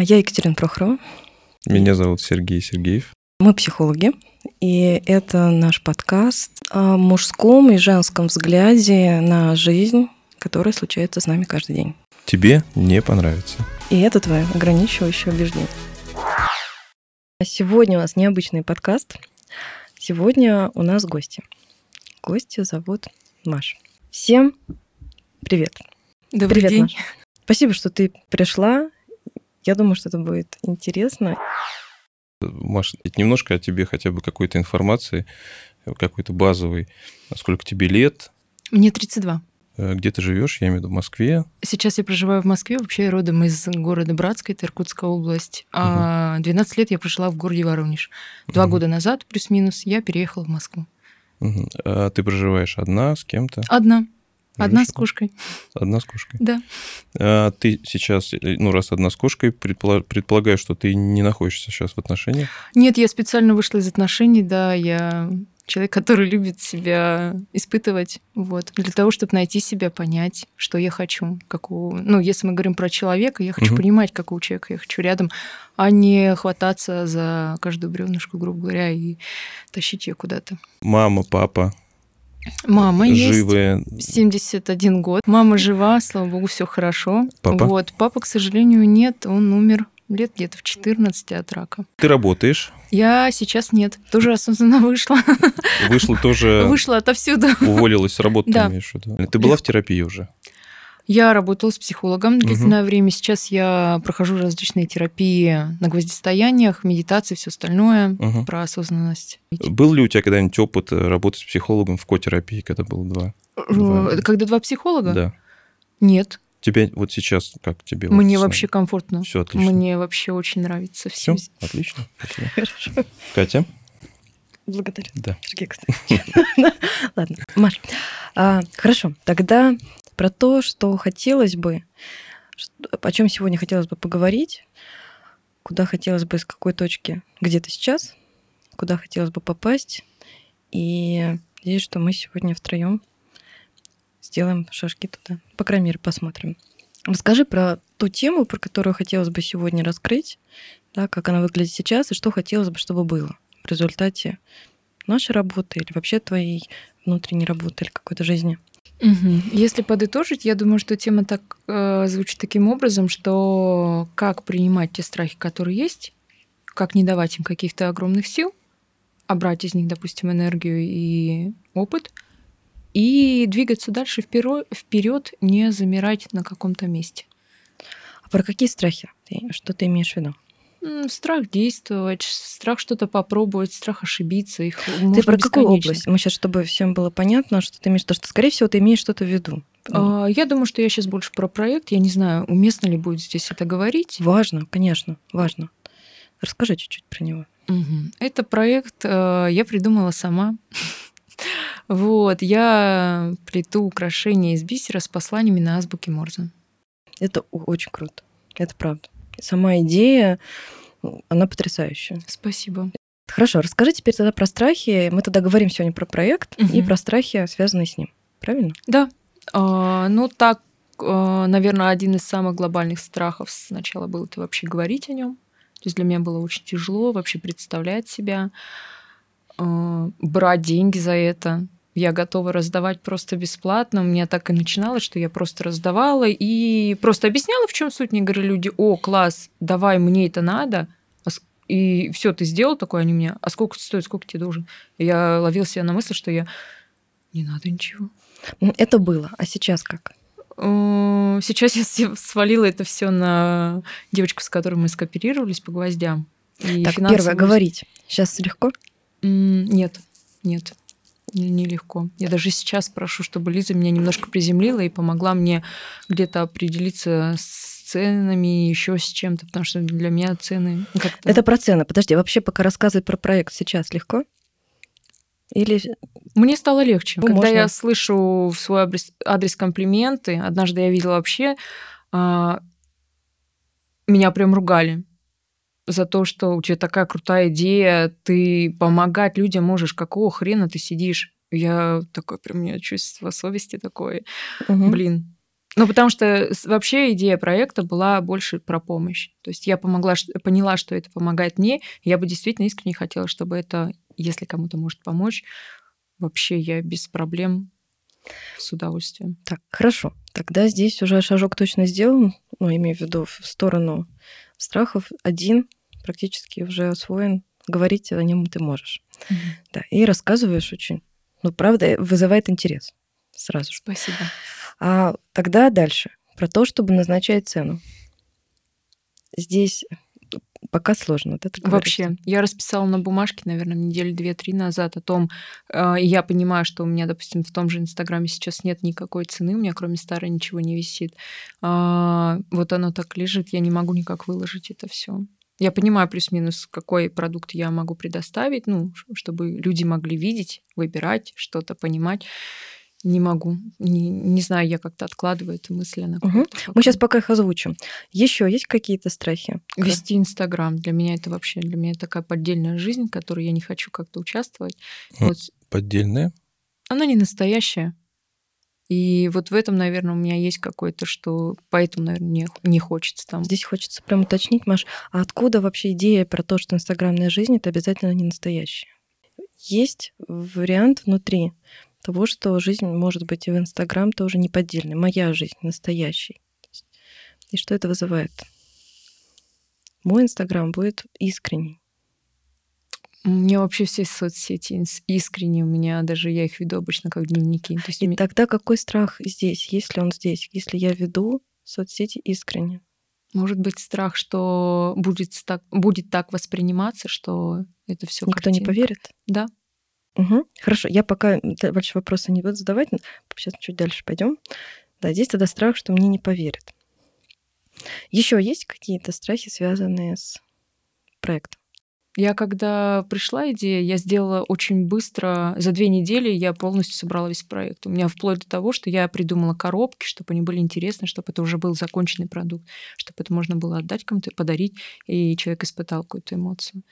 Я Екатерина Прохорова. Меня зовут Сергей Сергеев. Мы психологи, и это наш подкаст о мужском и женском взгляде на жизнь, которая случается с нами каждый день. Тебе не понравится. И это твое ограничивающее убеждение. Сегодня у нас необычный подкаст. Сегодня у нас гости. Гости зовут Маша. Всем привет. Добрый привет, день. Маша. Спасибо, что ты пришла я думаю, что это будет интересно. Маш, немножко о тебе хотя бы какой-то информации, какой-то базовой. Сколько тебе лет? Мне 32. Э, где ты живешь? Я имею в виду в Москве. Сейчас я проживаю в Москве, вообще я родом из города Братска, это Иркутская область. А 12 лет я прожила в городе Воронеж. Два угу. года назад, плюс-минус, я переехала в Москву. Угу. А ты проживаешь одна, с кем-то? Одна. Одна с кошкой. Одна с кошкой. Да. А ты сейчас, ну, раз одна с кошкой, предполагаю, что ты не находишься сейчас в отношениях? Нет, я специально вышла из отношений, да, я человек, который любит себя испытывать, вот, для того, чтобы найти себя, понять, что я хочу, какого, ну, если мы говорим про человека, я хочу угу. понимать, какого человека я хочу рядом, а не хвататься за каждую бревнышку, грубо говоря, и тащить ее куда-то. Мама, папа, Мама живые. есть. 71 год. Мама жива, слава богу, все хорошо. Папа? Вот. Папа, к сожалению, нет. Он умер лет где-то в 14 от рака. Ты работаешь? Я сейчас нет. Тоже осознанно вышла. Вышла тоже... Вышла отовсюду. Уволилась с работы, да. имеешь в виду? Ты была в терапии уже? Я работала с психологом длительное угу. время. Сейчас я прохожу различные терапии на гвоздистояниях, медитации, все остальное угу. про осознанность. Был ли у тебя когда-нибудь опыт работы с психологом в котерапии, когда было два? два... Когда два психолога? Да. Нет. Тебе вот сейчас как тебе? Мне вот вообще комфортно. Все отлично. Мне вообще очень нравится все. Все отлично. Спасибо. Хорошо. Катя? Благодарю. Да. Сергей Ладно, Маш. А, хорошо, тогда про то, что хотелось бы, о чем сегодня хотелось бы поговорить, куда хотелось бы, с какой точки, где ты сейчас, куда хотелось бы попасть. И надеюсь, что мы сегодня втроем сделаем шажки туда. По крайней мере, посмотрим. Расскажи про ту тему, про которую хотелось бы сегодня раскрыть, да, как она выглядит сейчас и что хотелось бы, чтобы было в результате нашей работы или вообще твоей внутренней работы или какой-то жизни. Угу. Если подытожить, я думаю, что тема так э, звучит таким образом, что как принимать те страхи, которые есть, как не давать им каких-то огромных сил, а брать из них, допустим, энергию и опыт, и двигаться дальше вперед, не замирать на каком-то месте. А про какие страхи? Что ты имеешь в виду? Страх действовать, страх что-то попробовать, страх ошибиться. Их ты про какую область? Мы сейчас, чтобы всем было понятно, что ты имеешь, то, что, скорее всего, ты имеешь что-то в виду. А, я думаю, что я сейчас больше про проект. Я не знаю, уместно ли будет здесь это говорить. Важно, конечно, важно. Расскажи чуть-чуть про него. Угу. Это проект э, я придумала сама. Вот, я плету украшения из бисера с посланиями на азбуке Морзе. Это очень круто. Это правда. Сама идея, она потрясающая. Спасибо. Хорошо, расскажи теперь тогда про страхи. Мы тогда говорим сегодня про проект угу. и про страхи, связанные с ним. Правильно? Да. А, ну, так, а, наверное, один из самых глобальных страхов сначала был это вообще говорить о нем. То есть для меня было очень тяжело вообще представлять себя, а, брать деньги за это я готова раздавать просто бесплатно. У меня так и начиналось, что я просто раздавала и просто объясняла, в чем суть. Мне говорили люди, о, класс, давай, мне это надо. А и все, ты сделал такое, они мне, а сколько стоит, сколько тебе должен? И я ловил себя на мысли, что я не надо ничего. Это было, а сейчас как? Сейчас я свалила это все на девочку, с которой мы скооперировались по гвоздям. И так, первое, говорить. Сейчас легко? Нет, нет нелегко. Я даже сейчас прошу, чтобы Лиза меня немножко приземлила и помогла мне где-то определиться с ценами, еще с чем-то, потому что для меня цены как-то... Это про цены. Подожди, вообще пока рассказывать про проект сейчас легко? Или... Мне стало легче. Ну, Когда можно. я слышу в свой адрес, адрес комплименты, однажды я видела вообще, а, меня прям ругали за то, что у тебя такая крутая идея, ты помогать людям можешь, какого хрена ты сидишь? Я такое, прям у меня чувство совести такое. Угу. Блин, Ну, потому что вообще идея проекта была больше про помощь. То есть я помогла, поняла, что это помогает мне. Я бы действительно искренне хотела, чтобы это, если кому-то может помочь, вообще я без проблем с удовольствием. Так, хорошо. Тогда здесь уже шажок точно сделан, ну, имею в виду в сторону страхов. Один практически уже освоен. Говорить о нем ты можешь. Mm-hmm. Да, и рассказываешь очень. Ну, правда, вызывает интерес сразу же. Спасибо. А тогда дальше. Про то, чтобы назначать цену. Здесь пока сложно. Да, Вообще, я расписала на бумажке, наверное, недели две-три назад о том, э, я понимаю, что у меня, допустим, в том же Инстаграме сейчас нет никакой цены, у меня кроме старой ничего не висит. Э, вот оно так лежит, я не могу никак выложить это все. Я понимаю плюс-минус, какой продукт я могу предоставить, ну, чтобы люди могли видеть, выбирать, что-то понимать. Не могу. Не, не знаю, я как-то откладываю эту мысль. Она угу. Мы сейчас пока их озвучим. Еще есть какие-то страхи? Вести Инстаграм. Для меня это вообще, для меня такая поддельная жизнь, в которой я не хочу как-то участвовать. Вот. Поддельная? Она не настоящая. И вот в этом, наверное, у меня есть какое-то, что поэтому, наверное, не, не хочется там. Здесь хочется прям уточнить, Маш, а откуда вообще идея про то, что инстаграмная жизнь это обязательно не настоящая? Есть вариант внутри того, что жизнь может быть и в Инстаграм тоже не поддельной, моя жизнь настоящей. И что это вызывает? Мой Инстаграм будет искренний. У меня вообще все соцсети искренние, у меня даже я их веду обычно как дневники. То есть и меня... тогда какой страх здесь, если он здесь, если я веду соцсети искренне? Может быть страх, что будет так, будет так восприниматься, что это все. Никто картинка. не поверит. Да. Угу. Хорошо, я пока больше вопросы не буду задавать, сейчас чуть дальше пойдем. Да, здесь тогда страх, что мне не поверят. Еще есть какие-то страхи, связанные с проектом? Я когда пришла идея, я сделала очень быстро, за две недели я полностью собрала весь проект. У меня вплоть до того, что я придумала коробки, чтобы они были интересны, чтобы это уже был законченный продукт, чтобы это можно было отдать кому-то, подарить, и человек испытал какую-то эмоцию.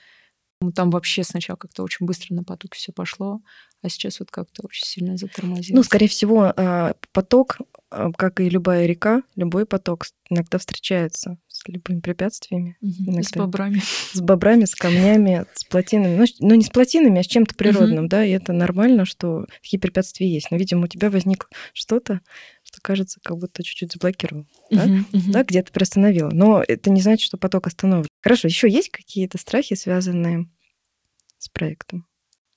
Ну, там вообще сначала как-то очень быстро на поток все пошло, а сейчас вот как-то очень сильно затормозилось. Ну, скорее всего, а, поток, а, как и любая река, любой поток иногда встречается любыми препятствиями. Угу. С бобрами. С бобрами, с камнями, с плотинами. Ну, ну, не с плотинами, а с чем-то природным, угу. да, и это нормально, что такие препятствия есть. Но, видимо, у тебя возникло что-то, что кажется, как будто чуть-чуть заблокировал, да, uh-huh, uh-huh. да где-то приостановило. Но это не значит, что поток остановлен. Хорошо, еще есть какие-то страхи, связанные с проектом?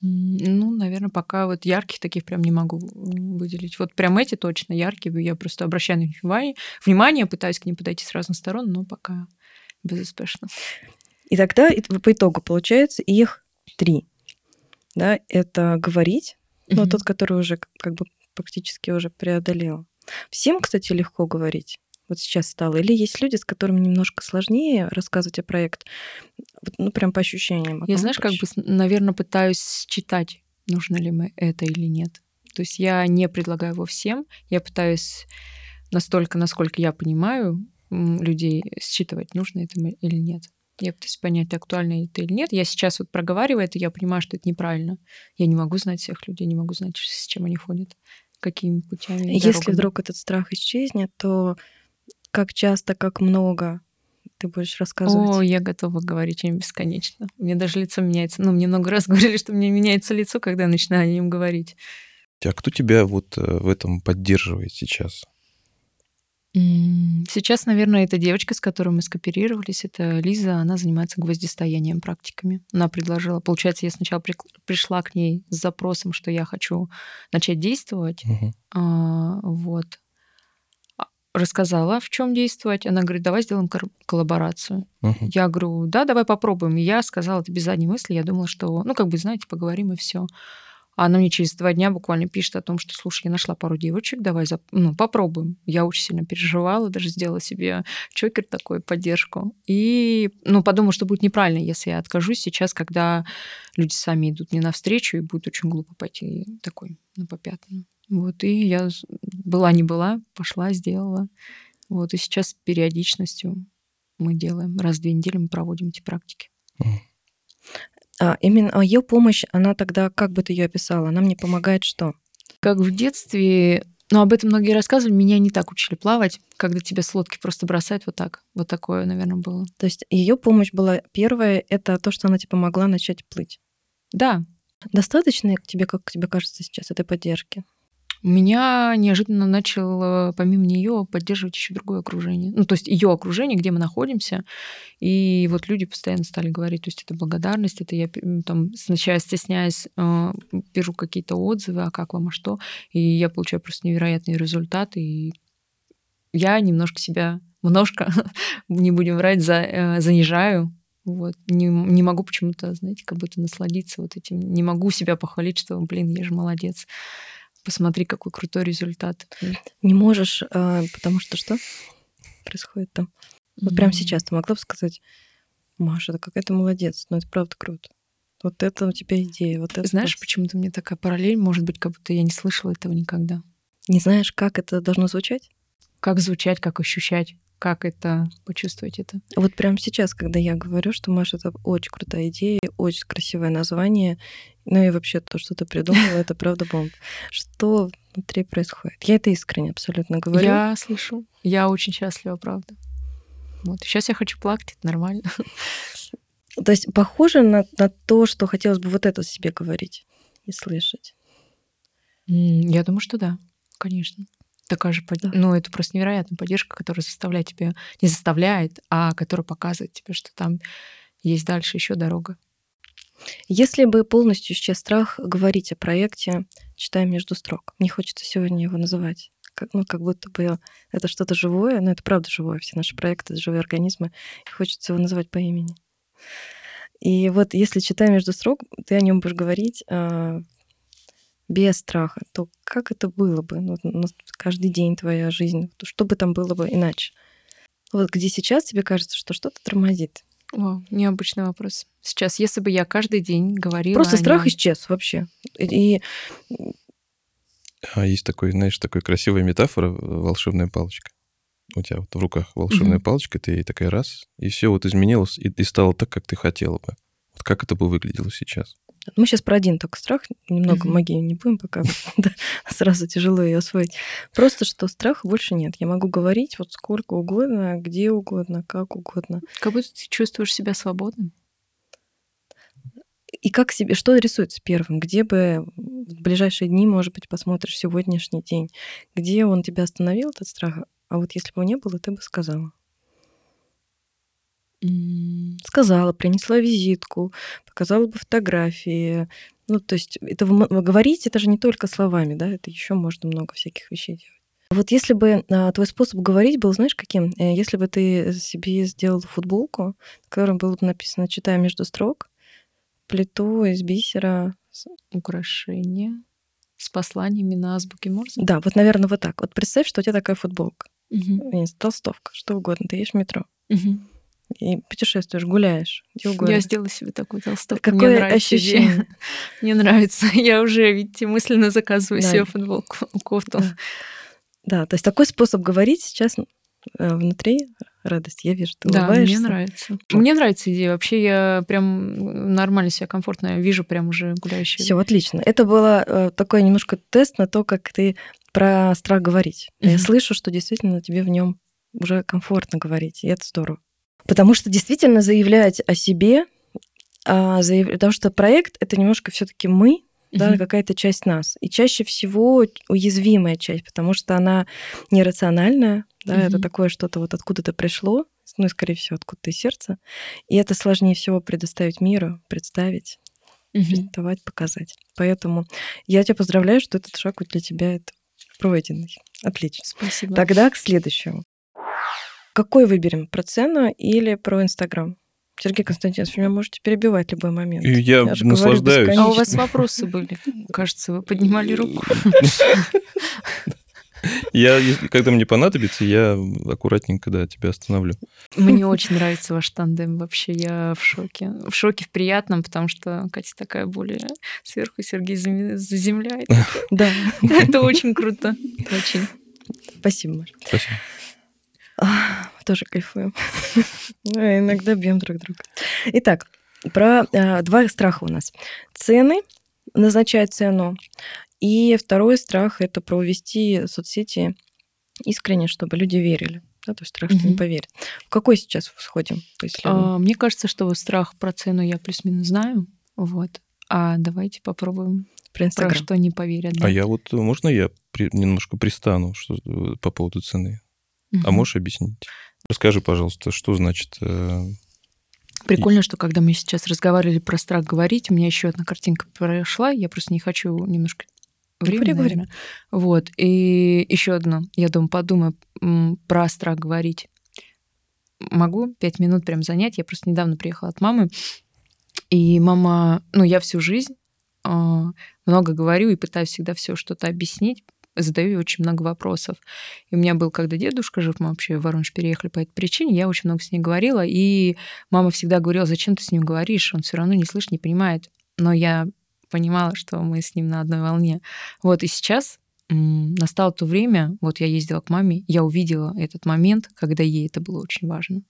Ну, наверное, пока вот ярких таких прям не могу выделить. Вот прям эти точно яркие, я просто обращаю на них внимание, внимание пытаюсь к ним подойти с разных сторон, но пока безуспешно. И тогда по итогу получается их три. Да, это говорить, mm-hmm. но тот, который уже как бы практически уже преодолел. Всем, кстати, легко говорить. Вот сейчас стало. Или есть люди, с которыми немножко сложнее рассказывать о проект, ну, прям по ощущениям. Я, знаешь, проще. как бы, наверное, пытаюсь читать, нужно ли мы это или нет. То есть я не предлагаю его всем, я пытаюсь настолько, насколько я понимаю, людей считывать, нужно это или нет. Я пытаюсь понять, актуально это или нет. Я сейчас вот проговариваю это, я понимаю, что это неправильно. Я не могу знать всех людей, не могу знать, с чем они ходят какими путями. Если дорогами. вдруг этот страх исчезнет, то как часто, как много ты будешь рассказывать? О, я готова говорить им бесконечно. Мне даже лицо меняется. Ну, мне много раз говорили, что мне меняется лицо, когда я начинаю о нем говорить. А кто тебя вот э, в этом поддерживает сейчас? Сейчас, наверное, это девочка, с которой мы скооперировались. Это Лиза. Она занимается гвоздистоянием практиками. Она предложила... Получается, я сначала при... пришла к ней с запросом, что я хочу начать действовать. Угу. А, вот рассказала, в чем действовать. Она говорит, давай сделаем коллаборацию. Uh-huh. Я говорю, да, давай попробуем. И я сказала это без задней мысли. Я думала, что, ну, как бы, знаете, поговорим и все. А она мне через два дня буквально пишет о том, что, слушай, я нашла пару девочек, давай зап... ну, попробуем. Я очень сильно переживала, даже сделала себе чокер такой, поддержку. И, ну, подумала, что будет неправильно, если я откажусь сейчас, когда люди сами идут мне навстречу, и будет очень глупо пойти такой на попятную. Вот, и я была не была, пошла, сделала. Вот, и сейчас с периодичностью мы делаем. Раз в две недели мы проводим эти практики. А именно ее помощь, она тогда, как бы ты ее описала, она мне помогает что? Как в детстве Но об этом многие рассказывали. Меня не так учили плавать, когда тебя с лодки просто бросают вот так. Вот такое, наверное, было. То есть ее помощь была первая, это то, что она тебе помогла начать плыть. Да. Достаточно тебе, как тебе кажется сейчас, этой поддержки? Меня неожиданно начал, помимо нее, поддерживать еще другое окружение. Ну, то есть ее окружение, где мы находимся. И вот люди постоянно стали говорить, то есть это благодарность, это я там сначала стесняясь, э, пишу какие-то отзывы, а как вам, а что. И я получаю просто невероятные результаты. И я немножко себя, немножко, не будем врать, за, э, занижаю. Вот. Не, не могу почему-то, знаете, как будто насладиться вот этим. Не могу себя похвалить, что, блин, я же молодец посмотри, какой крутой результат. Не можешь, а, потому что что происходит там? Вот прямо сейчас ты могла бы сказать, Маша, это какая-то молодец, но это правда круто. Вот это у тебя идея. Вот это Знаешь, вот. почему-то мне такая параллель, может быть, как будто я не слышала этого никогда. Не знаешь, как это должно звучать? Как звучать, как ощущать как это почувствовать это? Вот прямо сейчас, когда я говорю, что Маша, это очень крутая идея, очень красивое название, ну и вообще то, что ты придумала, это правда бомба. Что внутри происходит? Я это искренне абсолютно говорю. Я слышу. Я очень счастлива, правда. Вот. Сейчас я хочу плакать, это нормально. То есть похоже на, на то, что хотелось бы вот это себе говорить и слышать? Я думаю, что да, конечно такая же, под... ну, это просто невероятная поддержка, которая заставляет тебя, не заставляет, а которая показывает тебе, что там есть дальше еще дорога. Если бы полностью исчез страх говорить о проекте, читая между строк, мне хочется сегодня его называть. Как, ну, как будто бы это что-то живое, но это правда живое. Все наши проекты — это живые организмы, и хочется его называть по имени. И вот если читая между строк, ты о нем будешь говорить, а, без страха, то как это было бы? Ну, каждый день твоя жизнь, что бы там было бы иначе? Вот где сейчас тебе кажется, что что-то тормозит? О, необычный вопрос. Сейчас, если бы я каждый день говорила... Просто страх нем... исчез вообще. И... А есть такой, знаешь, такой красивая метафора волшебная палочка. У тебя вот в руках волшебная mm-hmm. палочка, ты ей такая раз, и все вот изменилось, и, и стало так, как ты хотела бы. Вот как это бы выглядело сейчас? Мы сейчас про один только страх, немного mm-hmm. магии не будем пока, сразу тяжело ее освоить. Просто что страха больше нет. Я могу говорить вот сколько угодно, где угодно, как угодно. Как будто ты чувствуешь себя свободным. И как себе, что рисуется первым? Где бы в ближайшие дни, может быть, посмотришь сегодняшний день? Где он тебя остановил, этот страх? А вот если бы его не было, ты бы сказала. Сказала, принесла визитку, показала бы фотографии. Ну, то есть это говорить, это же не только словами, да, это еще можно много всяких вещей делать. Вот если бы а, твой способ говорить был, знаешь, каким? Э, если бы ты себе сделал футболку, на которой было бы написано «Читая между строк», плиту из бисера. Украшение с посланиями на азбуке Морзе? Да, вот, наверное, вот так. Вот представь, что у тебя такая футболка. Угу. Толстовка, что угодно. Ты едешь в метро. Угу и путешествуешь, гуляешь. Я сделала себе такую толстовку. Какое Мне ощущение? Мне нравится. Я уже, видите, мысленно заказываю да. себе футболку, кофту. Да. да, то есть такой способ говорить сейчас э, внутри радость. Я вижу, ты да, улыбаешься. мне нравится. Мне нравится идея. Вообще я прям нормально себя комфортно вижу, прям уже гуляющую. Все отлично. Это было э, такой немножко тест на то, как ты про страх говорить. Mm-hmm. Я слышу, что действительно тебе в нем уже комфортно говорить, и это здорово. Потому что действительно заявлять о себе, а, заяв... потому что проект это немножко все-таки мы, угу. да, какая-то часть нас. И чаще всего уязвимая часть, потому что она нерациональная, да, угу. это такое что-то вот откуда-то пришло, ну и, скорее всего, откуда-то из сердца. И это сложнее всего предоставить миру, представить, угу. презентовать, показать. Поэтому я тебя поздравляю, что этот шаг для тебя это пройденный. Отлично. Спасибо. Тогда к следующему. Какой выберем, про цену или про Инстаграм? Сергей Константинович, вы меня можете перебивать в любой момент. И я, я наслаждаюсь. А у вас вопросы были? Кажется, вы поднимали руку. Я, когда мне понадобится, я аккуратненько, да, тебя остановлю. Мне очень нравится ваш тандем вообще, я в шоке. В шоке в приятном, потому что Катя такая более сверху, Сергей заземляет. Да. Это очень круто. Очень. Спасибо, Маша. Спасибо. Тоже кайфуем. Ну, иногда бьем друг друга. Итак, про э, два страха у нас. Цены, назначать цену И второй страх — это провести соцсети искренне, чтобы люди верили. Да, то есть страх, что не поверят. В какой сейчас сходим? А, Мне кажется, что страх про цену я плюс-минус знаю. Вот. А давайте попробуем, Про про что не поверят. да. А я вот, можно я при- немножко пристану что, э, по поводу цены? А можешь объяснить? Расскажи, пожалуйста, что значит... э, Прикольно, что когда мы сейчас разговаривали про страх говорить, у меня еще одна картинка прошла, я просто не хочу немножко говори. наверное. Вот. И еще одно, я думаю, подумаю про страх говорить. Могу пять минут прям занять. Я просто недавно приехала от мамы, и мама, ну, я всю жизнь а, много говорю и пытаюсь всегда все что-то объяснить, задаю очень много вопросов. И у меня был, когда дедушка жив, мы вообще в Воронеж переехали по этой причине, я очень много с ней говорила, и мама всегда говорила, зачем ты с ним говоришь, он все равно не слышит, не понимает. Но я понимала, что мы с ним на одной волне. Вот и сейчас настало то время, вот я ездила к маме, я увидела этот момент, когда ей это было очень важно.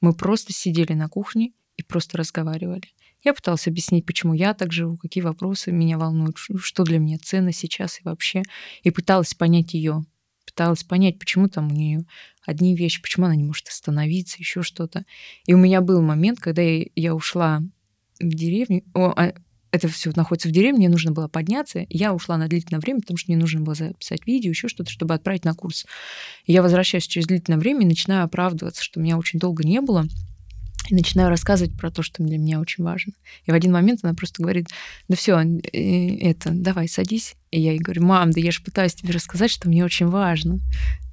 Мы просто сидели на кухне и просто разговаривали. Я пыталась объяснить, почему я так живу, какие вопросы меня волнуют, что для меня ценно сейчас и вообще. И пыталась понять ее. Пыталась понять, почему там у нее одни вещи, почему она не может остановиться, еще что-то. И у меня был момент, когда я, ушла в деревню. О, а, это все находится в деревне, мне нужно было подняться. Я ушла на длительное время, потому что мне нужно было записать видео, еще что-то, чтобы отправить на курс. Я возвращаюсь через длительное время и начинаю оправдываться, что меня очень долго не было. И начинаю рассказывать про то, что для меня очень важно. И в один момент она просто говорит, да все, это, давай, садись. И я ей говорю, мам, да я же пытаюсь тебе рассказать, что мне очень важно.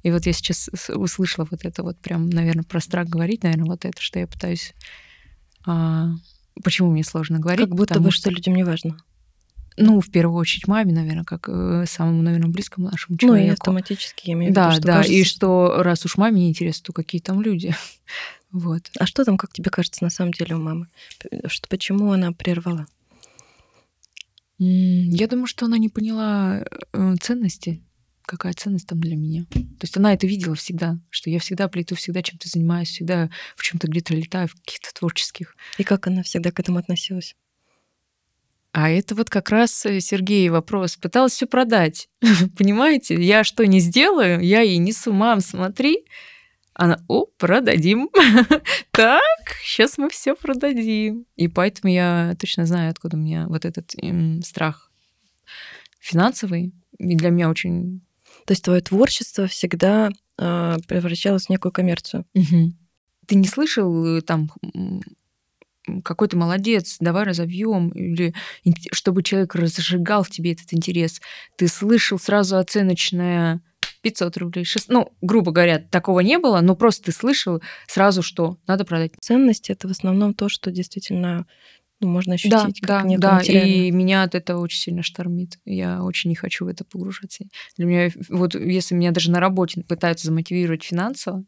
И вот я сейчас услышала вот это вот прям, наверное, про страх говорить, наверное, вот это, что я пытаюсь... а, почему мне сложно говорить? Как будто бы, что людям не важно. Ну, в первую очередь маме, наверное, как э, самому, наверное, близкому нашему Ну, и человеку. автоматически я имею в виду, да, что да, кажется, и что- что раз уж маме не интересно, то какие там люди. Вот. А что там, как тебе кажется, на самом деле у мамы? Что, почему она прервала? Я думаю, что она не поняла э, ценности, какая ценность там для меня. То есть она это видела всегда, что я всегда плету, всегда чем-то занимаюсь, всегда в чем-то где-то летаю, в каких-то творческих. И как она всегда к этому относилась? А это вот как раз э, Сергей вопрос. Пыталась все продать. Понимаете? Я что не сделаю, я ей несу, мам, смотри. Она, о, продадим. так, сейчас мы все продадим. И поэтому я точно знаю, откуда у меня вот этот м, страх финансовый. И для меня очень... То есть твое творчество всегда а, превращалось в некую коммерцию. Ты не слышал э, там м, какой ты молодец, давай разовьем, или чтобы человек разжигал в тебе этот интерес. Ты слышал сразу оценочное 500 рублей, 600, ну, грубо говоря, такого не было, но просто ты слышал сразу, что надо продать. Ценность это в основном то, что действительно ну, можно ощутить Да, как да, некое да, и меня от этого очень сильно штормит. Я очень не хочу в это погружаться. Для меня, вот если меня даже на работе пытаются замотивировать финансово,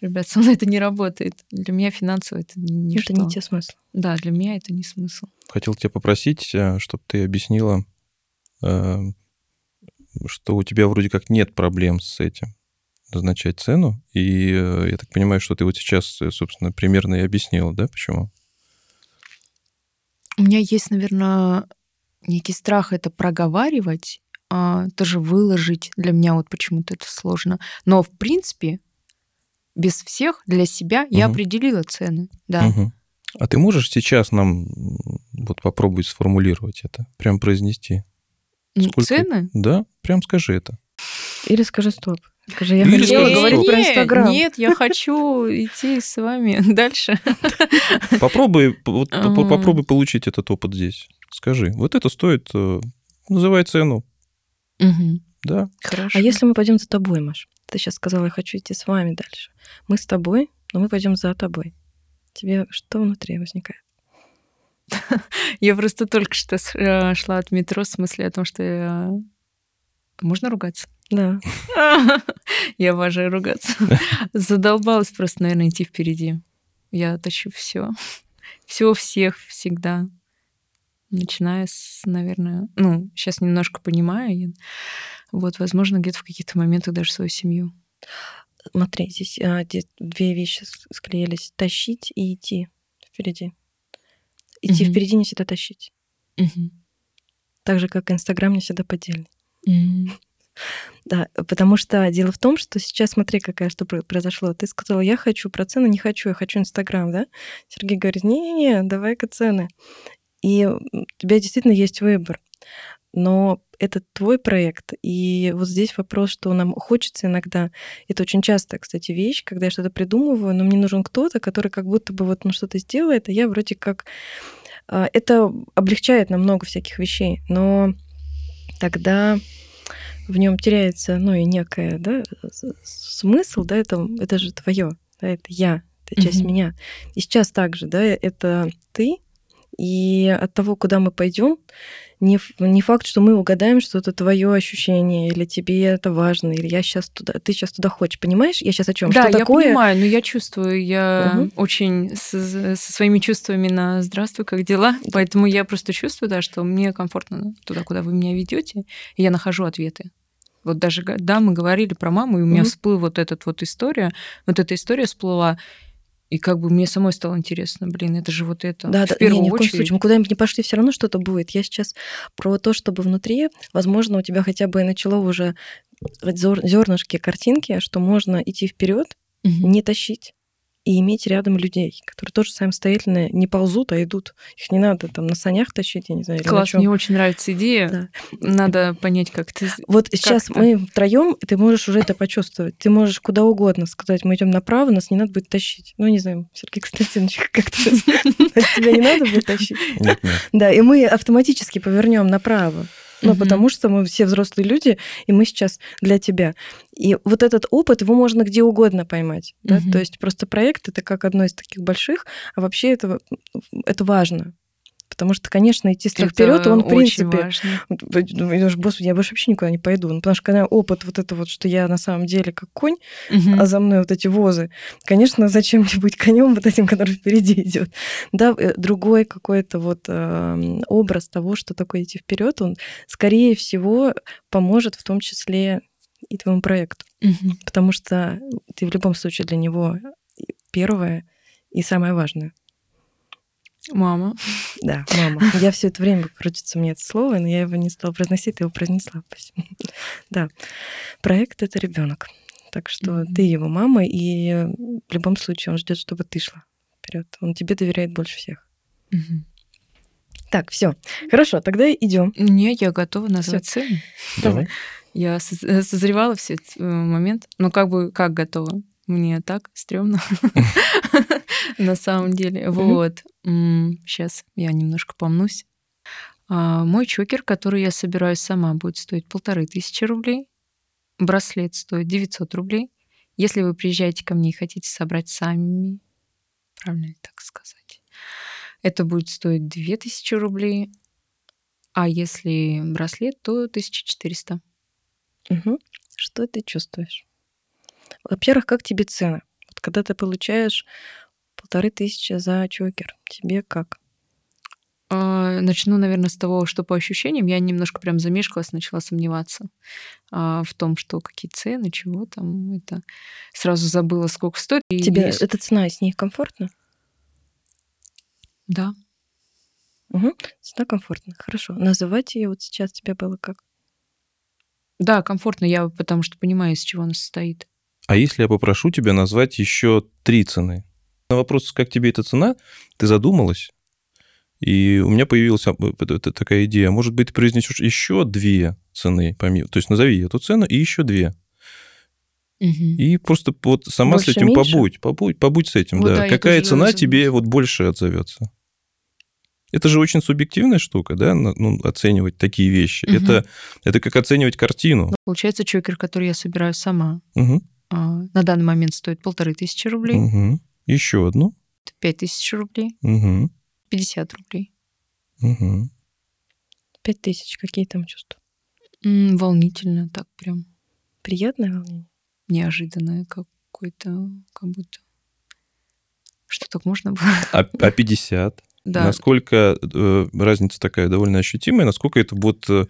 ребят, со мной это не работает. Для меня финансово это ничто. Это не те смыслы. Да, для меня это не смысл. Хотел тебя попросить, чтобы ты объяснила, э, что у тебя вроде как нет проблем с этим назначать цену. И э, я так понимаю, что ты вот сейчас, э, собственно, примерно и объяснила, да, почему? У меня есть, наверное, некий страх это проговаривать, а, тоже выложить. Для меня вот почему-то это сложно. Но, в принципе, без всех для себя я Мгм. определила цены. Да. Мгм. А ты можешь сейчас нам вот попробовать сформулировать это, прям произнести? Сколько? Цены? Да, прям скажи это. Или скажи стоп. Скажи, я Или хотела скажи говорить стоп. про Нет, Инстаграм. Нет, я хочу идти с вами дальше. Попробуй, вот, попробуй получить этот опыт здесь. Скажи, вот это стоит, э, называй цену, да? Хорошо. А если мы пойдем за тобой, Маш? Ты сейчас сказала, я хочу идти с вами дальше. Мы с тобой, но мы пойдем за тобой. Тебе что внутри возникает? Я просто только что э, шла от метро с мыслью о том, что я... Можно ругаться? Да. Я обожаю ругаться. Задолбалась просто, наверное, идти впереди. Я тащу все. Все всех всегда. Начиная с, наверное, ну, сейчас немножко понимаю. Вот, возможно, где-то в каких-то моментах даже свою семью. Смотри, здесь а, две вещи склеились. Тащить и идти впереди. Идти Мгм. впереди не всегда тащить. Мгм. Так же, как Инстаграм не всегда поддельный. Мгм. Да, потому что дело в том, что сейчас смотри, какая что про- произошло. Ты сказала, я хочу про цены, не хочу, я хочу Инстаграм, да? Сергей говорит, не-не-не, давай-ка цены. И у тебя действительно есть выбор. Но это твой проект. И вот здесь вопрос, что нам хочется иногда, это очень частая, кстати, вещь, когда я что-то придумываю, но мне нужен кто-то, который как будто бы вот ну, что-то сделает, а я вроде как... а, Это облегчает нам много всяких вещей, но тогда в нем теряется, ну, и некая, да, смысл, да, это, это же твое, да, это я, это часть Мгм. меня. И сейчас также, да, это ты, и от того, куда мы пойдем, не, не факт, что мы угадаем, что это твое ощущение, или тебе это важно, или я сейчас туда, ты сейчас туда хочешь, понимаешь? Я сейчас о чем? Да, что я такое? понимаю, но я чувствую, я Мгм. очень с- со своими чувствами на здравствуй, как дела. Поэтому я просто чувствую, да, что мне комфортно туда, куда вы меня ведете, и я нахожу ответы. Вот даже, да, мы говорили про маму, и у меня Мгм. всплыла вот эта вот история, вот эта история всплыла, и как бы мне самой стало интересно, блин, это же вот это. Да, в да, первую не, ни в коем очередь. случае. Мы куда-нибудь не пошли, все равно что-то будет. Я сейчас про то, чтобы внутри, возможно, у тебя хотя бы начало уже зернышки, картинки, что можно идти вперед, Мгм. не тащить и иметь рядом людей, которые тоже самостоятельно не ползут, а идут. Их не надо там на санях тащить, я не знаю. Класс, мне очень нравится идея. Да. Надо понять, как ты... Вот сейчас это? мы втроем, ты можешь уже это почувствовать. Ты можешь куда угодно сказать, мы идем направо, нас не надо будет тащить. Ну, не знаю, Сергей Константинович, как ты тебя не надо будет тащить. Нет, нет. Да, и мы автоматически повернем направо. Ну, потому что мы все взрослые люди, и мы сейчас для тебя. И вот этот опыт, его можно где угодно поймать. Да? То есть просто проект это как одно из таких больших, а вообще это, это важно. Потому что, конечно, идти страх Это вперед, он, в принципе, э, же, Господи, я больше вообще никуда не пойду. Ну, потому что когда опыт вот это вот, что я на самом деле как конь, Мгм. а за мной вот эти возы, конечно, зачем мне быть конем вот этим, который впереди идет? Да, э, другой какой-то вот эм, образ того, что такое идти вперед, он, скорее всего, поможет в том числе и твоему проекту. Мгм. Потому что ты в любом случае для него первое и самое важное. Мама. Да, мама. Я все это время крутится мне это слово, но я его не стала произносить, ты его произнесла. Да. Проект это ребенок. Так что Мгм. ты его мама, и в любом случае он ждет, чтобы ты шла вперед. Он тебе доверяет больше всех. Мгм. Так, все. Хорошо, тогда идем. Не, я готова назвать цену. Давай. Я соз- созревала все этот э, момент. Но как бы, как готова? Мне так стрёмно. На самом деле. Вот. Сейчас я немножко помнусь. А, Мой чокер, который я собираю сама, будет стоить полторы тысячи рублей. Браслет стоит 900 рублей. Если вы приезжаете ко мне и хотите собрать сами, правильно ли так сказать, это будет стоить 2000 рублей. А если браслет, то 1400. Мгм. Что ты чувствуешь? Во-первых, как тебе цена? Вот когда ты получаешь полторы тысячи за чокер, тебе как? А, Начну, наверное, с того, что по ощущениям я немножко прям замешкалась, начала сомневаться а, в том, что какие цены, чего там. Это сразу забыла, сколько стоит. И Тебе есть- эта цена с ней комфортно? Да. Угу. Цена комфортна. Хорошо. Называть ее вот сейчас тебе было как? Да, комфортно, я потому что понимаю, из чего она состоит. А если я попрошу тебя назвать еще три цены? На вопрос, как тебе эта цена, ты задумалась, и у меня появилась а, такая идея. Может быть, ты произнесешь еще две цены, помимо... то есть назови эту цену и еще две. И просто вот сама Больше, с этим меньше? побудь, побудь, побудь с этим, Вот да. да, Какая цена задумалась. тебе вот больше отзовется? Это же очень субъективная штука, да, ну, оценивать такие вещи. Мгм. Это, это как оценивать картину. Получается, чокер, который я собираю сама, а, на данный момент стоит полторы тысячи рублей, мгм. Еще одну. пять тысяч рублей, Мгм, 50 рублей. мгм. Пять тысяч. Какие там чувства? М, Волнительно, так прям Приятное волнение? неожиданное какое-то, как будто. Что так можно было? А, а 50? Да. Насколько э, разница такая довольно ощутимая? Насколько это вот... э,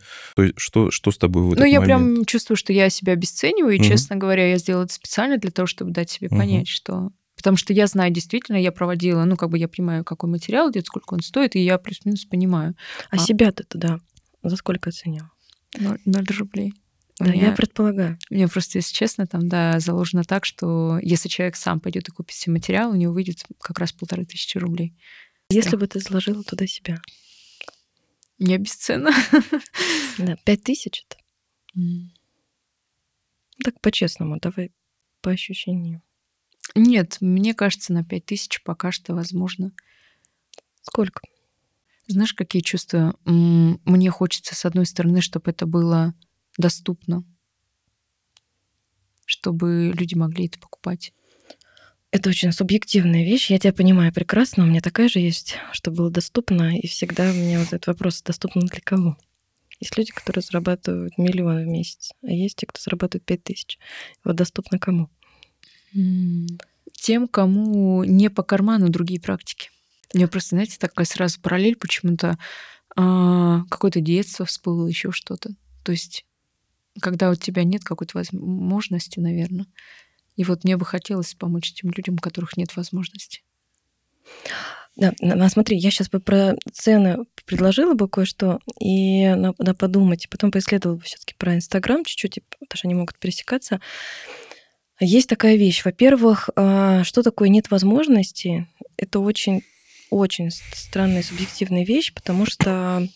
что, что с тобой в этот Ну, я момент? прям чувствую, что я себя обесцениваю, и, Мгм. честно говоря, я сделала это специально для того, чтобы дать себе Мгм. понять, что... Потому что я знаю, действительно, я проводила, ну, как бы я понимаю, какой материал идет, сколько он стоит, и я плюс-минус понимаю. А, А. себя ты туда за сколько оценил? Ноль, ноль рублей. У Да, я меня, предполагаю. у меня просто, если честно, там, да, заложено так, что если человек сам пойдет и купит себе материал, у него выйдет как раз полторы тысячи рублей. Если бы ты заложила туда себя. Не бесценно. Да, пять тысяч это. Так по-честному, давай по ощущениям. Нет, мне кажется, на пять тысяч пока что возможно. Сколько? Знаешь, какие чувства? Мне хочется, с одной стороны, чтобы это было доступно, чтобы люди могли это покупать. Это очень субъективная вещь, я тебя понимаю прекрасно, у меня такая же есть, что было доступно, и всегда у меня вот этот вопрос, доступно для кого? Есть люди, которые зарабатывают миллион в месяц, а есть те, кто зарабатывает пять тысяч. Вот доступно кому? Тем, кому не по карману другие практики. У меня просто, знаете, такая сразу параллель почему-то а, какое-то детство всплыло, еще что-то. То есть, когда у тебя нет какой-то возможности, наверное. И вот мне бы хотелось помочь тем людям, у которых нет возможности. Да, на- смотри, я сейчас бы про цены предложила бы кое-что и на, на подумать, и потом поисследовала бы все-таки про Инстаграм чуть-чуть, потому что они могут пересекаться. Есть такая вещь. Во-первых, а, что такое нет возможности? Это очень, очень странная субъективная вещь, потому что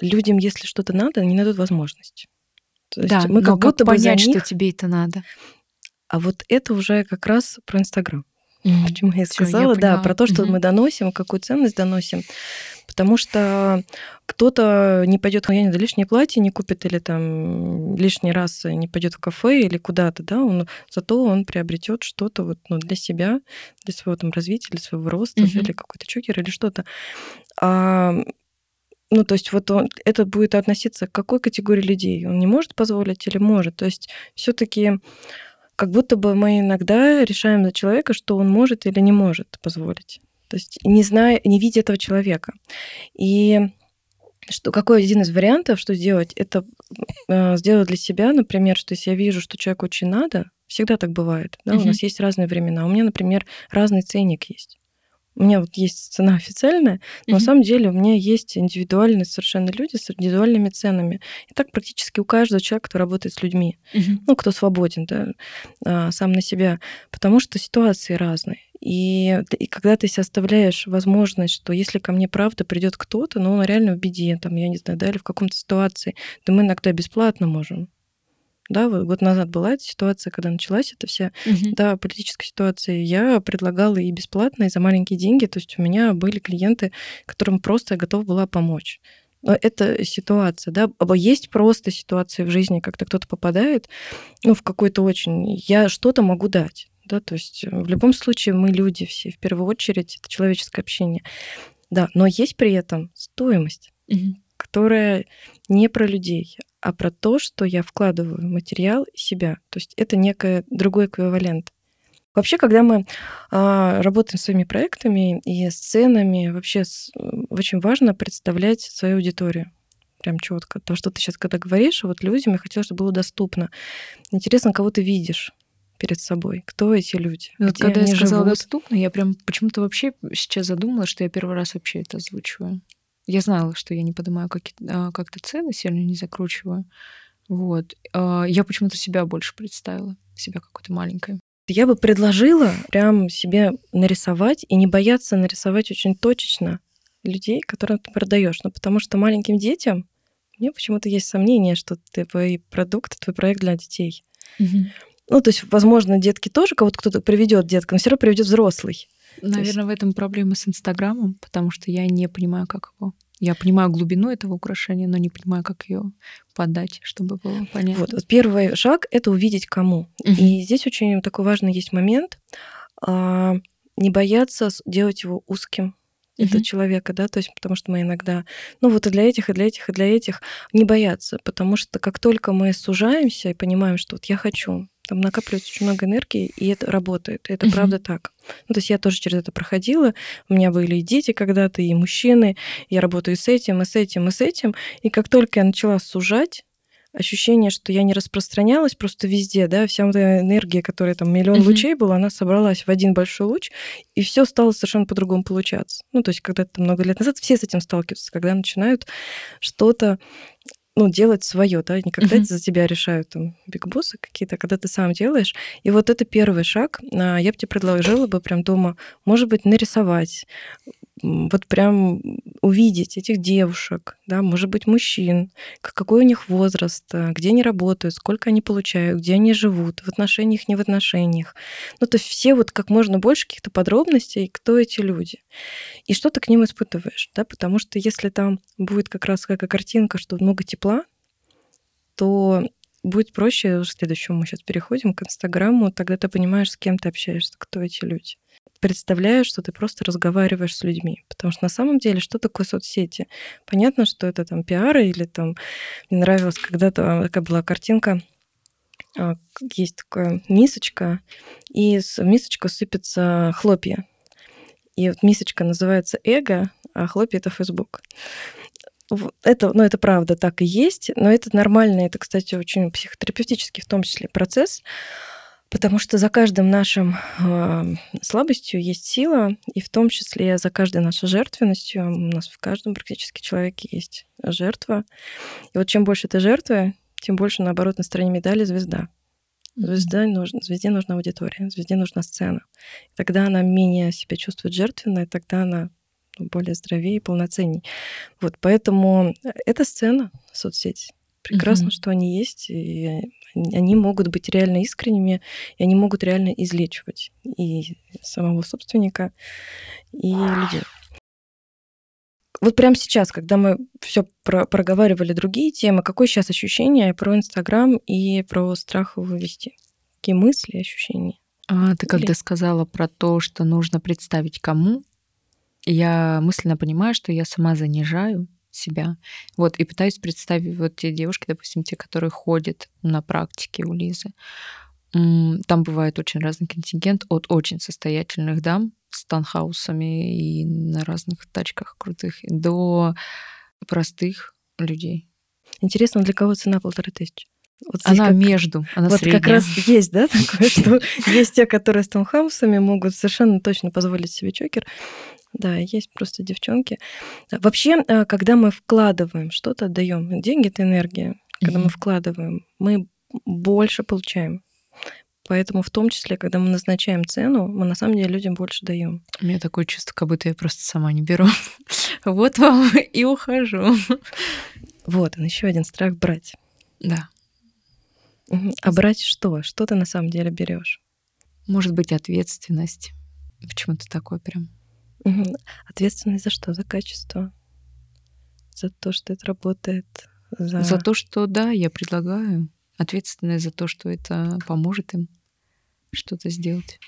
людям, если что-то надо, они найдут возможность. То есть да, мы но как будто бы за понять, что них, тебе это надо. а вот это уже как раз про Инстаграм. Почему я Всё, я сказала, да, поняла. про то, что Мгм. мы доносим, какую ценность доносим. Потому что кто-то не пойдет, не знаю, лишнее платье не купит или там лишний раз не пойдет в кафе или куда-то, да, он, зато он приобретет что-то вот, ну, для себя, для своего там развития, для своего роста, Мгм. или какой-то чокер или что-то. А, ну, то есть вот он, это будет относиться к какой категории людей? Он не может позволить или может? То есть все таки как будто бы мы иногда решаем за человека, что он может или не может позволить. То есть не зная, не видя этого человека. И что, какой один из вариантов, что сделать, это э, сделать для себя, например, что если я вижу, что человеку очень надо, всегда так бывает, да, у Мгм. нас есть разные времена. У меня, например, разный ценник есть. У меня вот есть цена официальная, но на Мгм. самом деле у меня есть индивидуальные совершенно люди с индивидуальными ценами. И так практически у каждого человека, кто работает с людьми Мгм. ну, кто свободен, да, а, сам на себя, потому что ситуации разные. И, и когда ты себе оставляешь возможность, что если ко мне правда придет кто-то, но он реально в беде, там, я не знаю, да, или в каком-то ситуации, то мы иногда бесплатно можем. Да, вот год назад была эта ситуация, когда началась эта вся Мгм. да, политическая ситуация. Я предлагала и бесплатно, и за маленькие деньги. То есть у меня были клиенты, которым просто я готова была помочь. Но это ситуация, да. Або есть просто ситуации в жизни, когда кто-то попадает, ну, в какой-то очень... Я что-то могу дать. Да, то есть э, в любом случае мы люди все, в первую очередь, это человеческое общение. Да, но есть при этом стоимость Мгм. которая не про людей, а про то, что я вкладываю в материал и себя. То есть это некий другой эквивалент. Вообще, когда мы а, работаем с своими проектами и сценами, вообще с- очень важно представлять свою аудиторию. Прям четко. То, что ты сейчас когда говоришь, вот людям я хотела, чтобы было доступно. Интересно, кого ты видишь перед собой? Кто эти люди? Ну, вот когда я сказала живут? доступно, я прям почему-то вообще сейчас задумалась, что я первый раз вообще это озвучиваю. Я знала, что я не поднимаю а, как-то цены, сильно не закручиваю. Вот. А, Я почему-то себя больше представила, себя какой-то маленькой. Я бы предложила прям себе нарисовать и не бояться нарисовать очень точечно людей, которым ты продаешь. Ну, потому что маленьким детям мне почему-то есть сомнение, что ты- твой продукт, твой проект для детей. Ну, то есть, возможно, детки тоже кого-то кто-то приведет деткам, но все равно приведет взрослый. Наверное, в этом проблема с Инстаграмом, потому что я не понимаю, как его. Я понимаю глубину этого украшения, но не понимаю, как ее подать, чтобы было понятно. Вот. вот первый шаг это увидеть кому. Мгм. И здесь очень такой важный есть момент а, не бояться делать его узким этого Мгм. человека, да, то есть потому что мы иногда, ну вот и для этих, и для этих, и для этих не бояться, потому что как только мы сужаемся и понимаем, что вот я хочу, там накапливается очень много энергии, и это работает, и это Мгм. правда так. Ну, то есть я тоже через это проходила, у меня были и дети когда-то, и мужчины, я работаю с этим, и с этим, и с этим, и как только я начала сужать, ощущение, что я не распространялась просто везде, да, вся вот эта энергия, которая там миллион Мгм. лучей была, она собралась в один большой луч, и все стало совершенно по-другому получаться. Ну, то есть, когда-то много лет назад все с этим сталкиваются, когда начинают что-то ну, делать свое, да, не когда Мгм. это за тебя решают там бигбоссы какие-то, а когда ты сам делаешь. И вот это первый шаг. А, Я бы тебе предложила бы прям дома, может быть, нарисовать, вот прям увидеть этих девушек, да, может быть, мужчин, какой у них возраст, а, где они работают, сколько они получают, где они живут, в отношениях, не в отношениях. Ну, то есть все вот как можно больше каких-то подробностей, кто эти люди и что ты к ним испытываешь, да, потому что если там будет как раз какая картинка, что много тепла, то будет проще, к следующему мы сейчас переходим к Инстаграму, тогда ты понимаешь, с кем ты общаешься, кто эти люди. Представляешь, что ты просто разговариваешь с людьми. Потому что на самом деле, что такое соцсети? Понятно, что это там пиары или там... Мне нравилась когда-то такая была картинка, а, есть такая мисочка, и с мисочку сыпятся хлопья. И вот мисочка называется эго, а хлопья это. В- Это, ну, это правда так и есть, но это нормально, это, кстати, очень психотерапевтический в том числе процесс, потому что за каждым нашим э, слабостью есть сила, и в том числе за каждой нашей жертвенностью у нас в каждом практически человеке есть жертва. И вот чем больше ты жертвы, тем больше, наоборот, на стороне медали звезда. Звезда нужна, звезде нужна аудитория, звезде нужна сцена. Тогда она менее себя чувствует жертвенной, тогда она ну, более здоровее и полноценней. Вот, поэтому это сцена, соцсети. Прекрасно, Мгм. что они есть, и они могут быть реально искренними, и они могут реально излечивать и самого собственника, и людей. Вот прямо сейчас, когда мы все проговаривали другие темы, какое сейчас ощущение про Инстаграм и про страх его вести? Какие мысли, ощущения? А ты когда Или- сказала про то, что нужно представить кому, я мысленно понимаю, что я сама занижаю себя. Вот, и пытаюсь представить вот те девушки, допустим, те, которые ходят на практике у Лизы. Там бывает очень разный контингент от очень состоятельных дам с таунхаусами и на разных тачках крутых до простых людей. Интересно, для кого цена полторы тысячи? Вот Она как- между, она вот средняя. как раз есть, да, такое, что есть те, которые с таунхаусами могут совершенно точно позволить себе чокер. Да, есть просто девчонки. А Вообще, а, когда мы вкладываем что-то, отдаем деньги, это энергия. Когда мы Мгм. вкладываем, мы больше получаем. Поэтому в том числе, когда мы назначаем цену, мы на самом деле людям больше даем. У меня такое чувство, как будто я просто сама не беру. Вот вам и ухожу. Вот, он еще один страх брать. Да. А брать что? Что ты на самом деле берешь? Может быть, ответственность. Почему-то такое прям. Ответственность за что? За качество? За то, что это работает? За, За то, что да, я предлагаю. Ответственность за то, что это поможет им что-то сделать.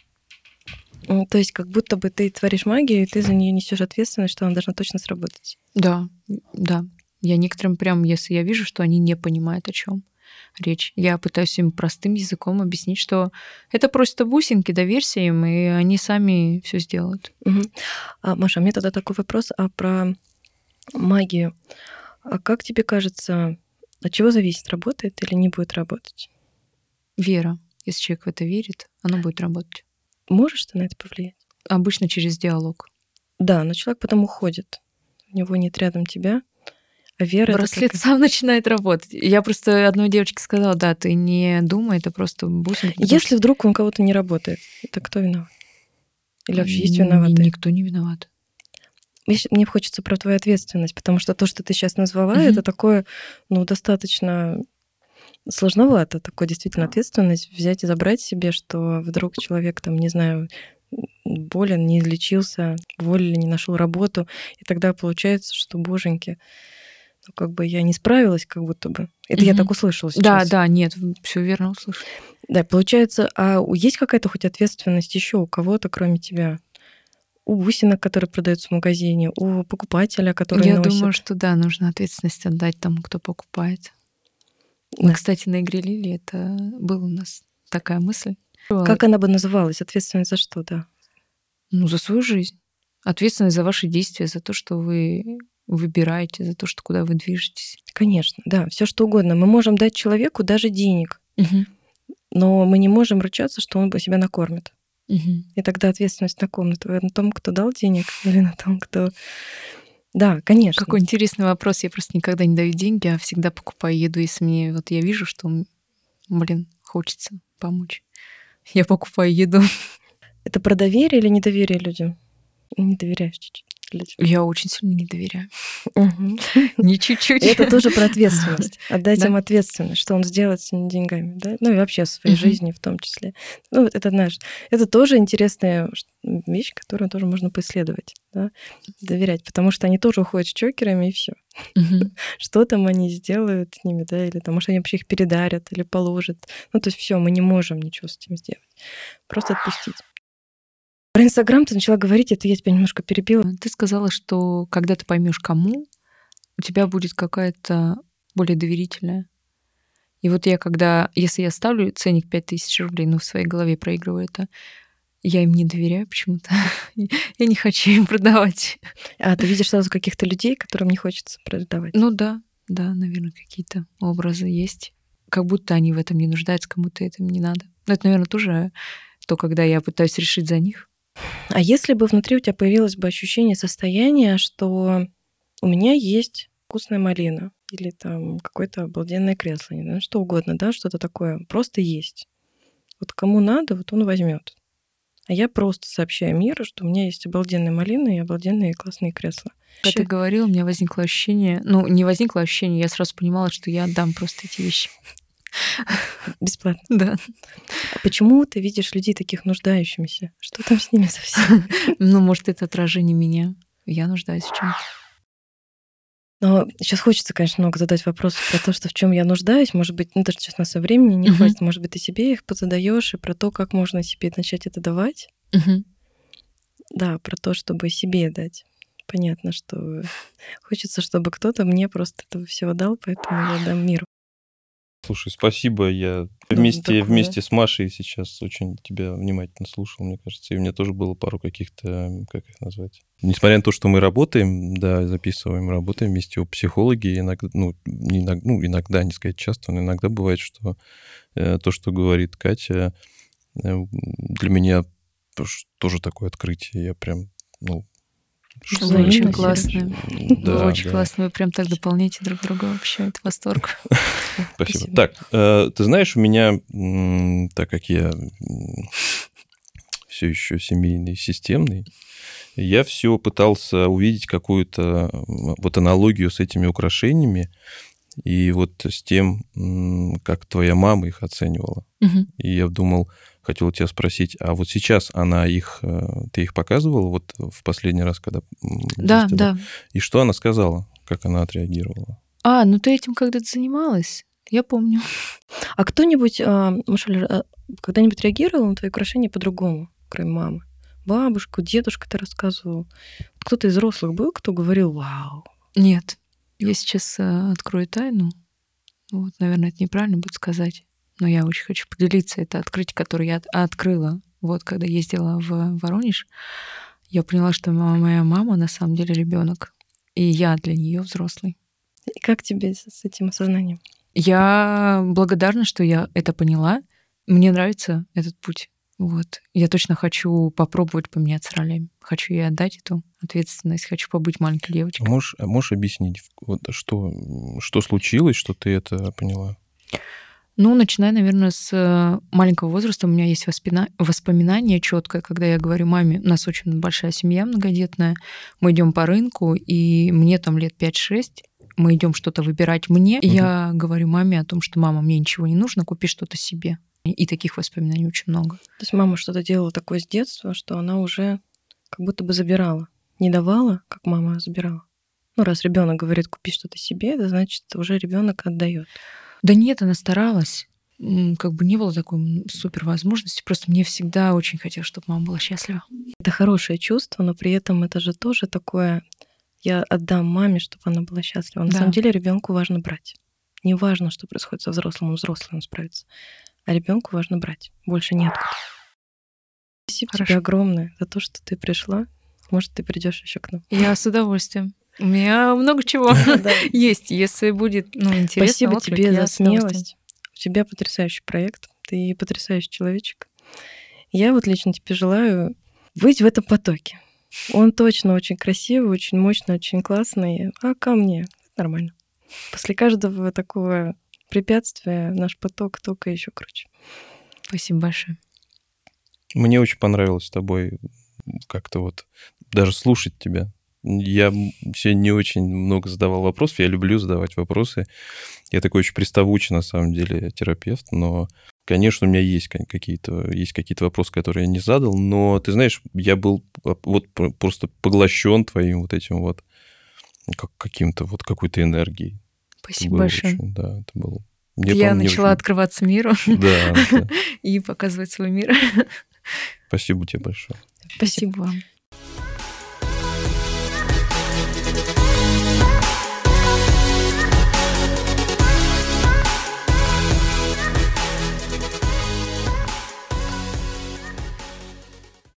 То есть как будто бы ты творишь магию, и ты за нее несешь ответственность, что она должна точно сработать. Да, да. Я некоторым прям, если я вижу, что они не понимают, о чем речь, я пытаюсь им простым языком объяснить, что это просто бусинки, доверься им, и они сами все сделают. Мгм. А, Маша, меня тогда такой вопрос а про магию. А как тебе кажется, от чего зависит, работает или не будет работать? Вера. Если человек в это верит, оно будет работать. Можешь ты на это повлиять? Обычно через диалог. Да, но человек потом уходит. У него нет рядом тебя, вера... Браслет как- сам начинает работать. Я просто одной девочке сказала, да, ты не думай, это просто бусинки. Если вдруг он кого-то не работает, это кто виноват? Или вообще есть виноватые? Никто не виноват. Мне хочется про твою ответственность, потому что то, что ты сейчас назвала, Мгм. это такое, ну, достаточно сложновато, такое действительно ответственность взять и забрать себе, что вдруг человек там, не знаю, болен, не излечился, уволили, не нашел работу, и тогда получается, что, боженьки, ну, как бы я не справилась, как будто бы. Это я Мгм. так услышала Да, сейчас. да, нет, все верно услышал. Да, получается, а есть какая-то хоть ответственность еще у кого-то, кроме тебя? У бусинок, которые продаются в магазине, у покупателя, который Я носит. думаю, что да, нужно ответственность отдать тому, кто покупает. Мы, Да. кстати, на игре Лили это была у нас такая мысль. Как она бы называлась? Ответственность за что, да? Ну, за свою жизнь. Ответственность за ваши действия, за то, что вы выбираете, за то, что куда вы движетесь. Конечно, да, все что угодно. Мы можем дать человеку даже денег, Мгм. но мы не можем ручаться, что он себя накормит. Мгм. И тогда ответственность на ком? На тво- на том, кто дал денег, или на том, кто... Да, конечно. Какой интересный вопрос. Я просто никогда не даю деньги, а всегда покупаю еду, если мне вот я вижу, что, блин, хочется помочь. Я покупаю еду. Это про доверие или недоверие людям? Не доверяешь чуть-чуть людям. Я очень сильно не доверяю. Не чуть-чуть. Это тоже про ответственность. Отдать Да. им ответственность, что он сделает с деньгами, да? Ну и вообще в своей жизни в том числе. Ну, вот это, знаешь, это тоже интересная вещь, которую тоже можно поисследовать, да? Доверять, потому что они тоже уходят с чокерами, и все. Что там они сделают с ними, да? Или там, может, они вообще их передарят или положат. Ну, то есть все, мы не можем ничего с этим сделать. Просто отпустить. Про Инстаграм ты начала говорить, это я тебя немножко перебила. Ты сказала, что когда ты поймешь, кому, у тебя будет какая-то более доверительная. И вот я когда, если я ставлю ценник 5000 рублей, ну, в своей голове проигрываю это, я им не доверяю почему-то. Я не хочу им продавать. А ты видишь сразу каких-то людей, которым не хочется продавать. Ну да, да, наверное, какие-то образы есть. Как будто они в этом не нуждаются, кому-то это не надо. Но это, наверное, тоже то, когда я пытаюсь решить за них. А если бы внутри у тебя появилось бы ощущение состояния, что у меня есть вкусная малина или там какое-то обалденное кресло, не знаю, что угодно, да, что-то такое, просто есть. Вот кому надо, вот он возьмет. А я просто сообщаю миру, что у меня есть обалденная малина и обалденные классные кресла. Когда ты говорила, у меня возникло ощущение, ну, не возникло ощущение, я сразу понимала, что я отдам просто эти вещи. Бесплатно. Да. А почему ты видишь людей таких нуждающимися? Что там с ними совсем? Ну, может, это отражение меня. Я нуждаюсь в чем-то. Но сейчас хочется, конечно, много задать вопросов про то, что в чем я нуждаюсь. Может быть, ну, даже сейчас у нас со времени не Мгм. хватит. Может быть, ты себе их позадаешь, и про то, как можно себе начать это давать. Мгм. Да, про то, чтобы себе дать. Понятно, что хочется, чтобы кто-то мне просто этого всего дал, поэтому я дам миру. Слушай, спасибо. Я вместе, такое. вместе с Машей сейчас очень тебя внимательно слушал, мне кажется. И у меня тоже было пару каких-то, как их назвать. Несмотря на то, что мы работаем, да, записываем, работаем вместе у психологи, иногда, ну, не иногда, ну, иногда, не сказать часто, но иногда бывает, что э, то, что говорит Катя, э, для меня тоже такое открытие. Я прям, ну, что Вы очень классные. Вы Да, очень да. классно. Вы прям так дополняете друг друга. Вообще, это восторг. Спасибо. Так, э, ты знаешь, у меня, так как я все еще семейный, системный, я все пытался увидеть какую-то вот аналогию с этими украшениями и вот с тем, как твоя мама их оценивала. Мгм. И я думал, хотел у тебя спросить, а вот сейчас она их, э, ты их показывала вот в последний раз, когда... Да, ездила? да. И что она сказала, как она отреагировала? А, ну ты этим когда-то занималась? Я помню. А кто-нибудь, а, Машаль, а, когда-нибудь реагировал на твои украшения по-другому, кроме мамы? Бабушку, дедушка ты рассказывал. Кто-то из взрослых был, кто говорил, вау, Нет. Я сейчас э, открою тайну. Вот, наверное, это неправильно будет сказать. Но я очень хочу поделиться. Это открытие, которое я от- открыла. Вот, когда ездила в Воронеж, я поняла, что моя мама на самом деле ребенок. И я для нее взрослый. И как тебе с этим осознанием? Я благодарна, что я это поняла. Мне нравится этот путь. Вот. Я точно хочу попробовать поменяться ролями. Хочу ей отдать эту ответственность. Хочу побыть маленькой девочкой. можешь, а можешь объяснить, вот, что, что случилось, что ты это поняла? Ну, начиная, наверное, с э, маленького возраста. У меня есть воспина- воспоминание четкое, когда я говорю маме, у нас очень большая семья многодетная, мы идем по рынку, и мне там лет 5-6, мы идем что-то выбирать мне. Мгм. Я говорю маме о том, что мама, мне ничего не нужно, купи что-то себе. И таких воспоминаний очень много. То есть мама что-то делала такое с детства, что она уже как будто бы забирала. Не давала, как мама забирала. Ну, раз ребенок говорит, купи что-то себе, это значит, уже ребенок отдает. Да нет, она старалась. Как бы не было такой супер возможности. Просто мне всегда очень хотелось, чтобы мама была счастлива. Это хорошее чувство, но при этом это же тоже такое, я отдам маме, чтобы она была счастлива. На Да. самом деле ребенку важно брать. Не важно, что происходит со взрослым, он взрослый, он справится. А ребенку важно брать. Больше нет. Спасибо Хорошо. тебе огромное за то, что ты пришла. Может, ты придешь еще к нам. Я с удовольствием. У меня много чего есть, если будет ну, интересно. Спасибо тебе за смелость. У тебя потрясающий проект. Ты потрясающий человечек. Я вот лично тебе желаю быть в этом потоке. Он точно очень красивый, очень мощный, очень классный. А ко мне нормально. После каждого такого препятствия наш поток только еще круче. Спасибо большое. Мне очень понравилось с тобой как-то вот даже слушать тебя. Я сегодня не очень много задавал вопросов. Я люблю задавать вопросы. Я такой очень приставучий, на самом деле, терапевт, но, конечно, у меня есть какие-то, есть какие-то вопросы, которые я не задал, но, ты знаешь, я был вот про- просто поглощен твоим вот этим вот как, каким-то вот какой-то энергией. Спасибо было большое. очень- да, это было... мне, Я начала очень- открываться миру Да, да. и показывать свой мир. Спасибо тебе большое. Спасибо вам.